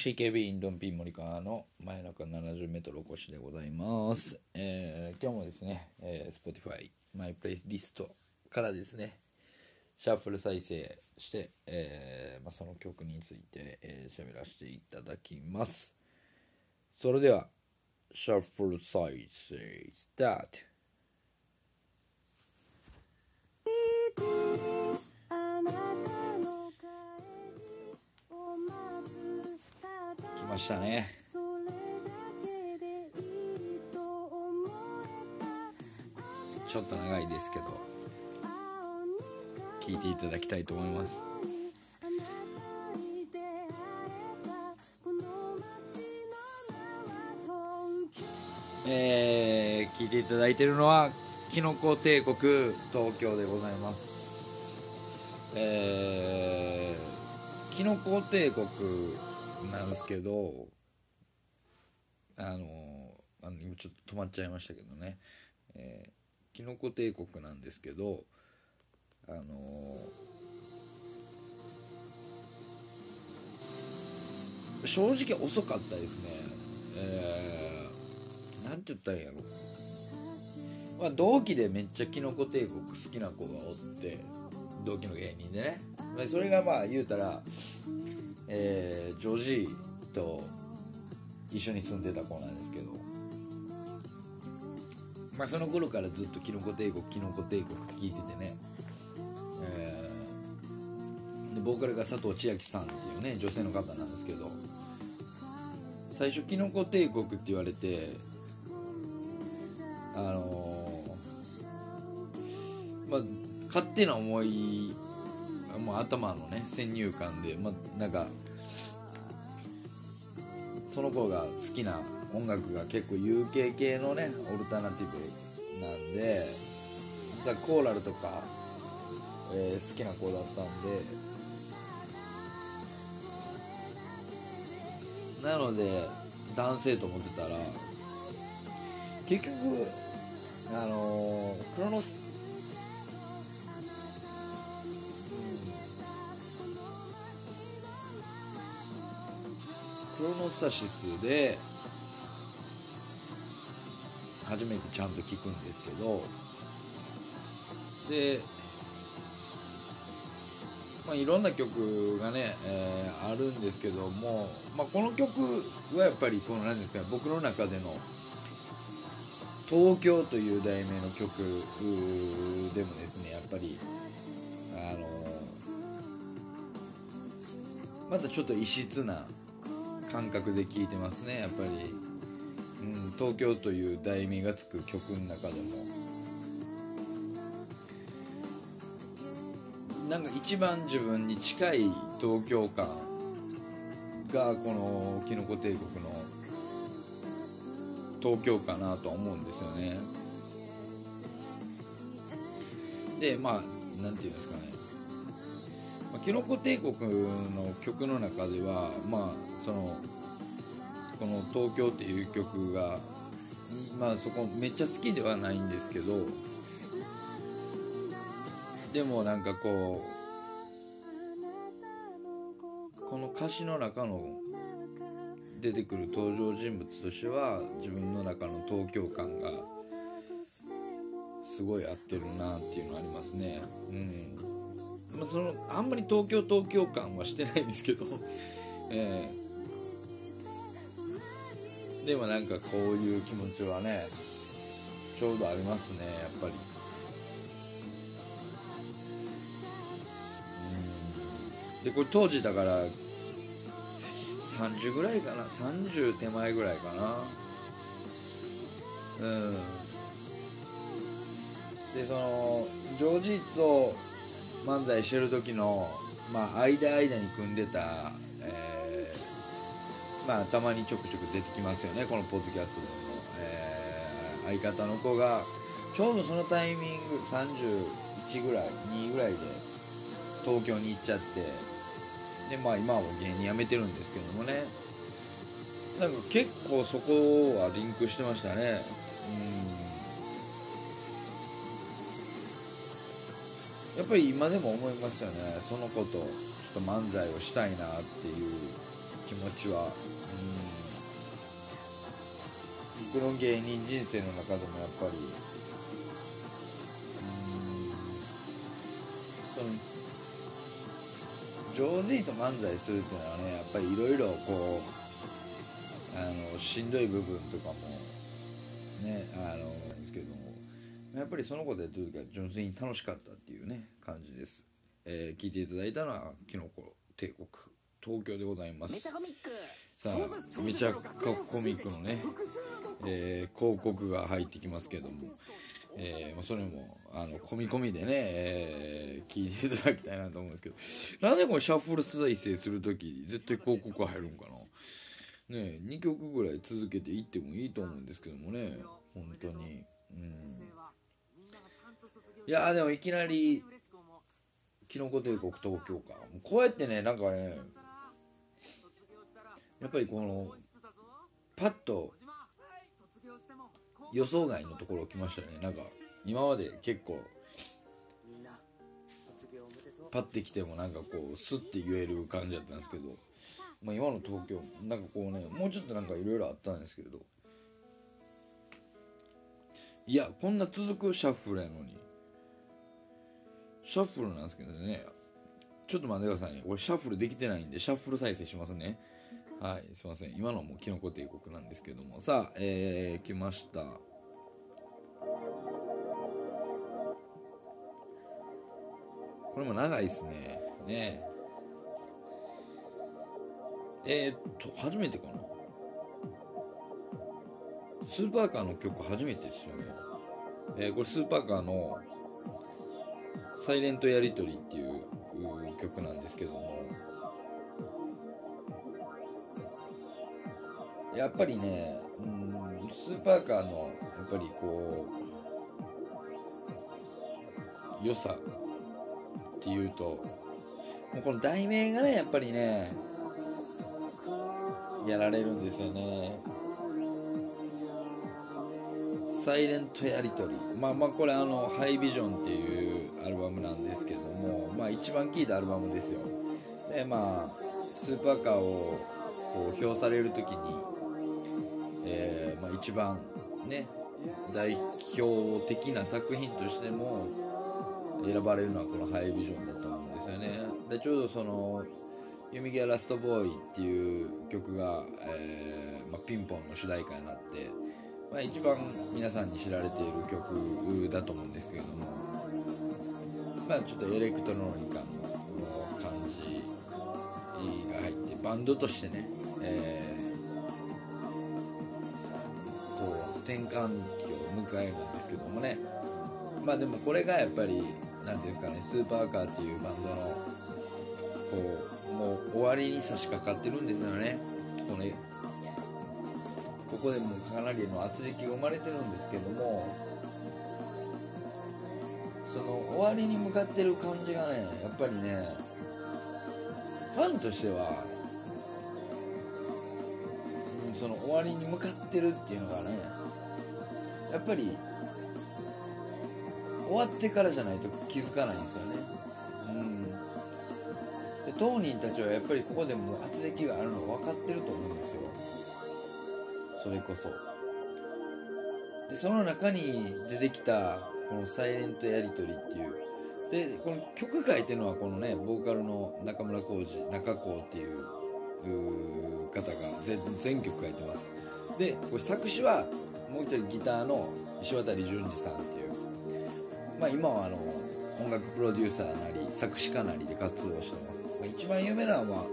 CKB インドンピン森川の真夜中 70m お越しでございます、えー今日もですね、えー Spotify マイプレイリストからですねシャッフル再生して、えーまあ、その曲について喋、えー喋らせていただきます。それではシャッフル再生スタート。ましたね。ちょっと長いですけど青に聴いていただきたいと思います。えたこの街の名は東京えー聞いていただいているのはきのこ帝国東京でございます。えー、きのこ帝国なんですけどあのあの今ちょっと止まっちゃいましたけどね、えー、きのこ帝国なんですけどあの正直遅かったですね。えー、なんて言ったらいいんやろ。まあ、同期でめっちゃキノコ帝国好きな子がおって同期の芸人でね、まあ、それがまあ言うたら、えージョージーと一緒に住んでた子なんですけど、まあ、その頃からずっとキノコ帝国キノコ帝国って聞いててね、えーでボーカルが佐藤千秋さんっていうね女性の方なんですけど。最初キノコ帝国って言われてあのーまあ勝手な思いもう頭のね先入観で、ま、なんかその子が好きな音楽が結構 UK 系のねオルタナティブなんでだコーラルとか、えー好きな子だったんで。なので男性と思ってたら結局あのークロノスクロノスタシスで初めてちゃんと聞くんですけどで、まあ、いろんな曲がね、えーあるんですけども、まあ、この曲はやっぱりこの何ですかね僕の中での「東京」という題名の曲でもですねやっぱりあのまたちょっと異質な感覚で聴いてますねやっぱり、うん、東京という題名がつく曲の中でも。なんか一番自分に近い東京感がこのきのこ帝国の東京かなとは思うんですよね。でまあなんていうんですかね。まきのこ帝国の曲の中ではまあそのこの「東京」っていう曲がまあそこめっちゃ好きではないんですけどでもなんかこうこの歌詞の中の出てくる登場人物としては自分の中の東京感がすごい合ってるなっていうのありますね。うん。まあそのあんまり東京東京感はしてないんですけど。ええ。でもなんかこういう気持ちはねちょうどありますねやっぱり。うん。でこれ当時だから30ぐらいかな？30手前ぐらいかな？うん。でそのジョージと漫才してる時のまあ間間に組んでた、まあたまにちょくちょく出てきますよねこのポッドキャストでも、えー相方の子がちょうどそのタイミング31ぐらい2ぐらいで東京に行っちゃってでまあ今はも芸人辞めてるんですけどもねなんか結構そこはリンクしてましたね。うん。やっぱり今でも思いますよね。その子とちょっと漫才をしたいなっていう。気持ちは。うん。僕の芸人人生の中でもやっぱり。うん。その上手にと漫才するっていうのはねやっぱりいろいろこうあのしんどい部分とかもねあのですけども。やっぱりそのことやってる時は純粋に楽しかったっていうね感じです、えー聞いていただいたのは「キノコ帝国。東京」でございます。めちゃコミック。さあめちゃコミックのね、えー広告が入ってきますけども、えーまあそれもあの込み込みでね、えー聞いていただきたいなと思うんですけど。なんでこれシャッフル再生する時絶対広告入るんかな？ね2曲ぐらい続けていってもいいと思うんですけどもね。本当に。うん。いやーでもいきなりキノコ帝国東京か。こうやってねなんかねやっぱりこのパッと予想外のところ来ましたね。なんか今まで結構パッて来てもなんかこうスッて言える感じだったんですけど、まあ、今の東京なんかこうねもうちょっとなんかいろいろあったんですけどいやこんな続くシャッフルやのにシャッフルなんですけどねちょっと待ってくださいね。俺シャッフルできてないんでシャッフル再生しますね。はいすいません。今のもキノコ帝国なんですけども。さあえー、来ました。これも長いですね。ね。えー、っと初めてかな。スーパーカーの曲初めてですよね、えーこれスーパーカーの「サイレントやりとり」っていう曲なんですけども。やっぱりねうんスーパーカーのやっぱりこう良さっていうともうこの題名がねやっぱりねやられるんですよね。サイレントやりとり。まあまあこれあのハイビジョンっていうアルバムなんですけどもまあ一番聴いたアルバムですよ。でまあスーパーカーをこう評される時に、えーまあ、一番ね代表的な作品としても選ばれるのはこのハイビジョンだと思うんですよね。でちょうどその「ユミギアラストボーイ」っていう曲が、えーまあ、ピンポンの主題歌になって、まあ、一番皆さんに知られている曲だと思うんですけれどもまあちょっとエレクトロニカの感じが入ってバンドとしてね、えー転換期を迎えるんですけどもね。まあでもこれがやっぱり何ていうんですかねスーパーカーっていうバンドのこうもう終わりに差し掛かってるんですよね。このここでもうかなりの圧力が生まれてるんですけどもその終わりに向かってる感じがねやっぱりねファンとしては、うん、その終わりに向かってるっていうのがねやっぱり終わってからじゃないと気づかないんですよね。うん。で当人たちはやっぱりここでもう圧力があるの分かってると思うんですよ。それこそ。でその中に出てきたこの「サイレントやり取り」っていう。でこの曲書いてるのはこのねボーカルの中村浩二中光っていう方が全曲書いてます。でこれ作詞はもう一人ギターのいしわたり淳治さんっていう。まあ今はあの音楽プロデューサーなり作詞家なりで活動してます、まあ、一番有名なのは、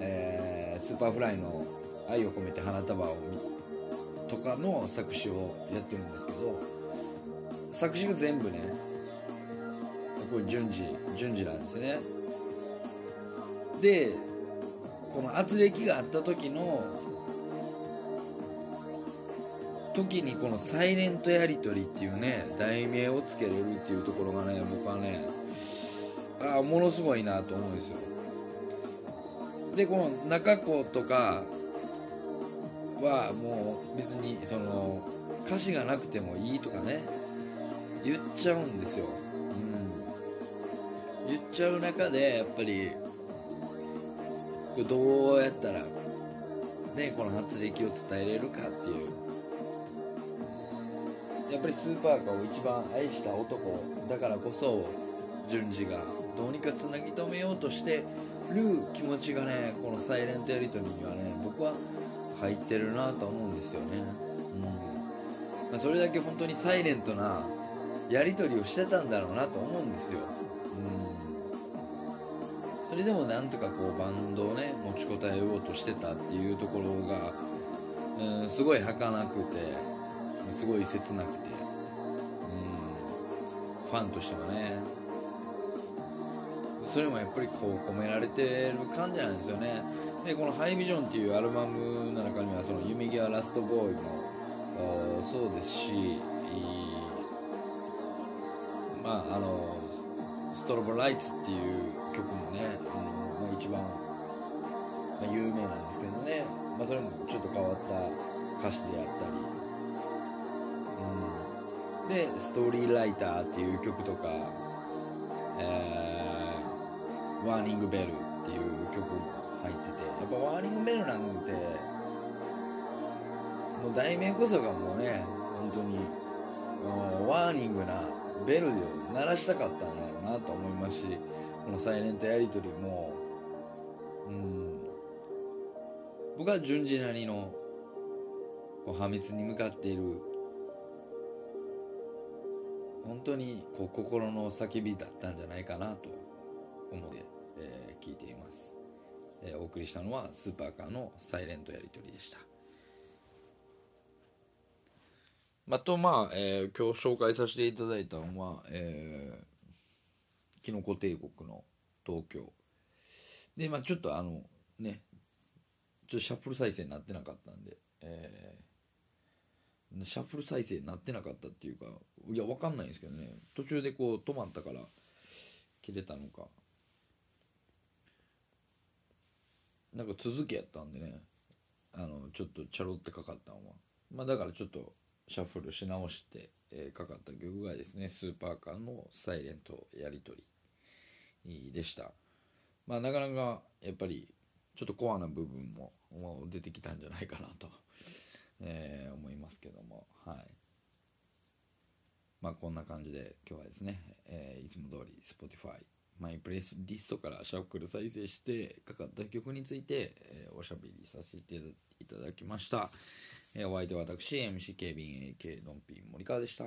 えー Superfly の「愛を込めて花束を」とかの作詞をやってるんですけど作詞が全部ねこれ淳治淳治なんですね。でこの圧力があった時の時にこのサイレントやり取りっていうね題名をつけれるっていうところがね僕はねあものすごいなと思うんですよ。でこの中子とかはもう別にその歌詞がなくてもいいとかね言っちゃうんですよ、うん、言っちゃう中でやっぱりどうやったらねこの発力を伝えれるかっていう。やっぱりスーパーカーを一番愛した男だからこそ順次がどうにかつなぎ止めようとしてる気持ちがねこのサイレントやり取りにはね僕は入ってるなと思うんですよね、うん。まあ、それだけ本当にサイレントなやり取りをしてたんだろうなと思うんですよ、うん、それでもなんとかこうバンドをね持ちこたえようとしてたっていうところが、うん、すごい儚くて。すごい切なくて、うん、ファンとしてもね。それもやっぱりこう込められてる感じなんですよね。でこの「ハイビジョンっていうアルバムの中にはその「夢際ラストボーイも」もそうですしまああの「ストロボライツ」っていう曲もねあの、まあ、一番、まあ、有名なんですけどね、まあ、それもちょっと変わった歌詞であったり。で「ストーリーライター」っていう曲とか「えー、ワーニングベル」っていう曲も入っててやっぱワーニングベルなんてもう題名こそがもうね本当にもうワーニングなベルを鳴らしたかったんだろうなと思いますしこのサイレントやり取りもうん。僕は順次なりのこう破滅に向かっている本当にこう心の叫びだったんじゃないかなと思って、えー聞いています、えーお送りしたのはスーパーカーのサイレントやり取りでした。あとまあ、えー今日紹介させていただいたのは、えー、キノコ帝国の東京。でまあちょっとあのねちょっとシャッフル再生になってなかったんで、シャッフル再生になってなかったっていうかいやわかんないんですけどね。途中でこう止まったから切れたのか。なんか続きやったんでね。あのちょっとチャロってかかったのは。まあだからちょっとシャッフルし直して、えーかかった曲がですねスーパーカーのサイレントやり取りでした。まあなかなかやっぱりちょっとコアな部分も出てきたんじゃないかなと、えー思いますけども。はい。まあこんな感じで今日はですね、えーいつも通り Spotify マイプレイスリストからシャッフル再生してかかった曲について、えーおしゃべりさせていただきました、えーお相手は私 MC 警備員 AK ドンピン森川でした。